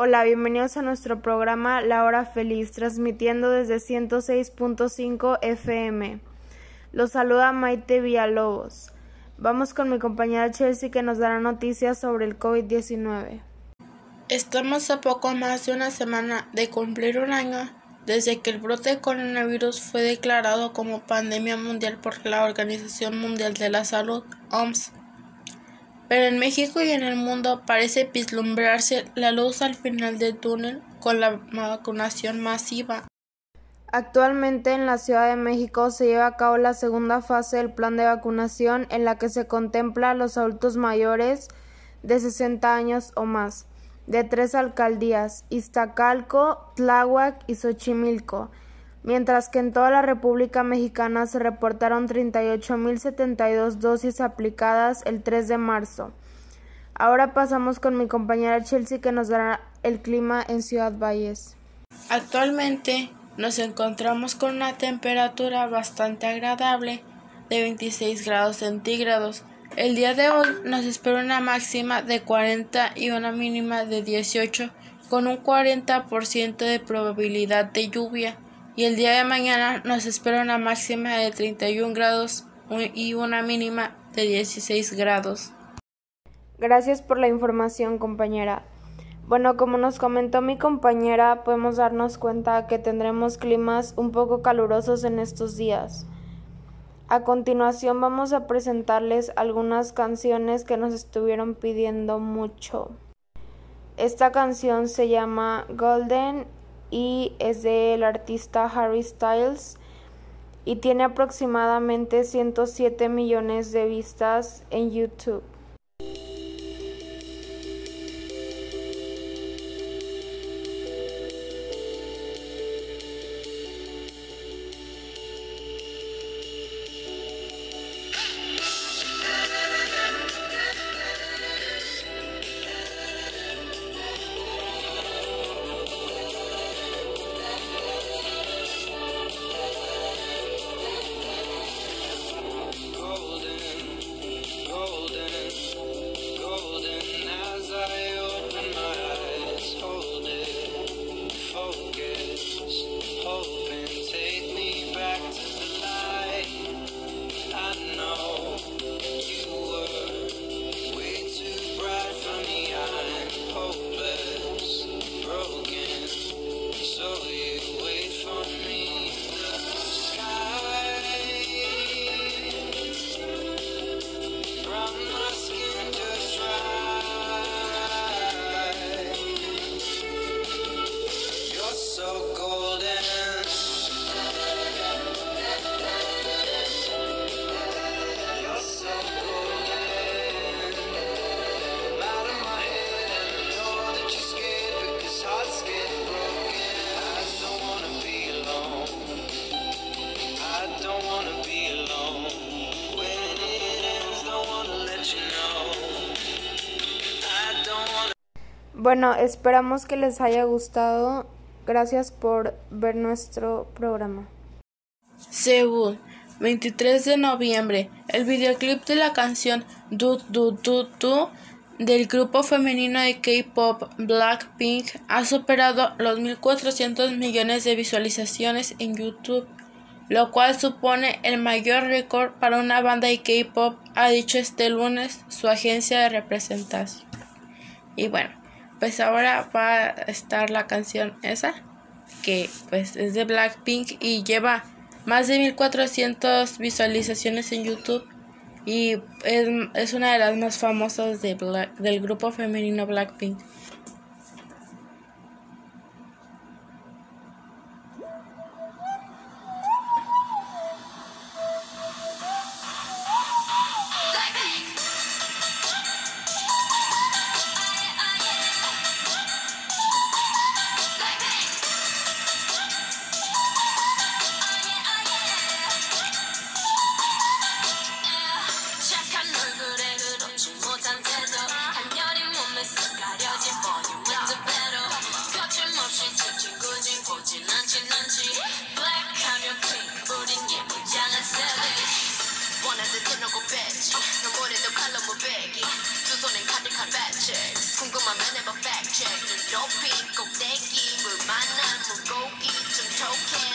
Hola, bienvenidos a nuestro programa La Hora Feliz, transmitiendo desde 106.5 FM. Los saluda Maite Villalobos. Vamos con mi compañera Chelsea que nos dará noticias sobre el COVID-19. Estamos a poco más de una semana de cumplir un año desde que el brote de coronavirus fue declarado como pandemia mundial por la Organización Mundial de la Salud, OMS. Pero en México y en el mundo parece vislumbrarse la luz al final del túnel con la vacunación masiva. Actualmente en la Ciudad de México se lleva a cabo la segunda fase del plan de vacunación en la que se contempla a los adultos mayores de 60 años o más, de tres alcaldías, Iztacalco, Tláhuac y Xochimilco, mientras que en toda la República Mexicana se reportaron 38.072 dosis aplicadas el 3 de marzo. Ahora pasamos con mi compañera Chelsea que nos dará el clima en Ciudad Valles. Actualmente nos encontramos con una temperatura bastante agradable de 26 grados centígrados. El día de hoy nos espera una máxima de 40 y una mínima de 18 con un 40% de probabilidad de lluvia y el día de mañana nos espera una máxima de 31 grados y una mínima de 16 grados. Gracias por la información, compañera. Bueno, como nos comentó mi compañera, podemos darnos cuenta que tendremos climas un poco calurosos en estos días. A continuación vamos a presentarles algunas canciones que nos estuvieron pidiendo mucho. Esta canción se llama Golden y es del artista Harry Styles y tiene aproximadamente 107 millones de vistas en YouTube. Bueno, esperamos que les haya gustado. Gracias por ver nuestro programa. Seúl, 23 de noviembre. El videoclip de la canción Du Du Du Du del grupo femenino de K-pop Blackpink ha superado los 1.400 millones de visualizaciones en YouTube, lo cual supone el mayor récord para una banda de K-pop, ha dicho este lunes su agencia de representación. Y bueno, pues ahora va a estar la canción esa, que pues es de Blackpink y lleva más de 1400 visualizaciones en YouTube y es, una de las más famosas de del grupo femenino Blackpink. 칼럼 무배기. 두 손엔 가득한 팩 체크 궁금하면 해봐 팩 체크 높이 꼭대기. 물 만난 물고기 좀 톡해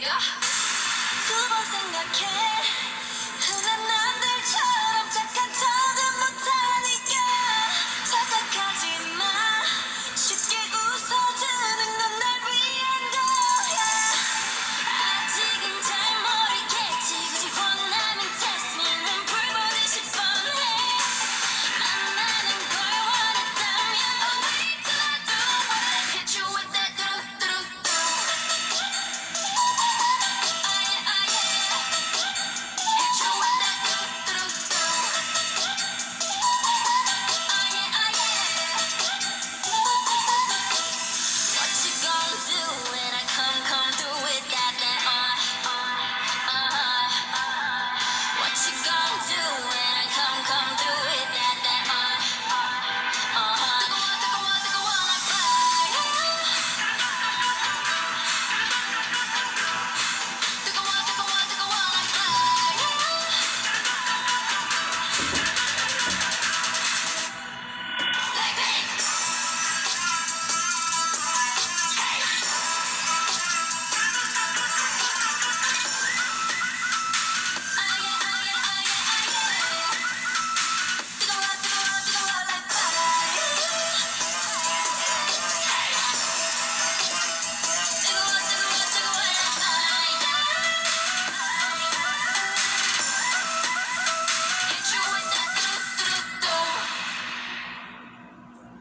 두 번 생각해. 흔한 날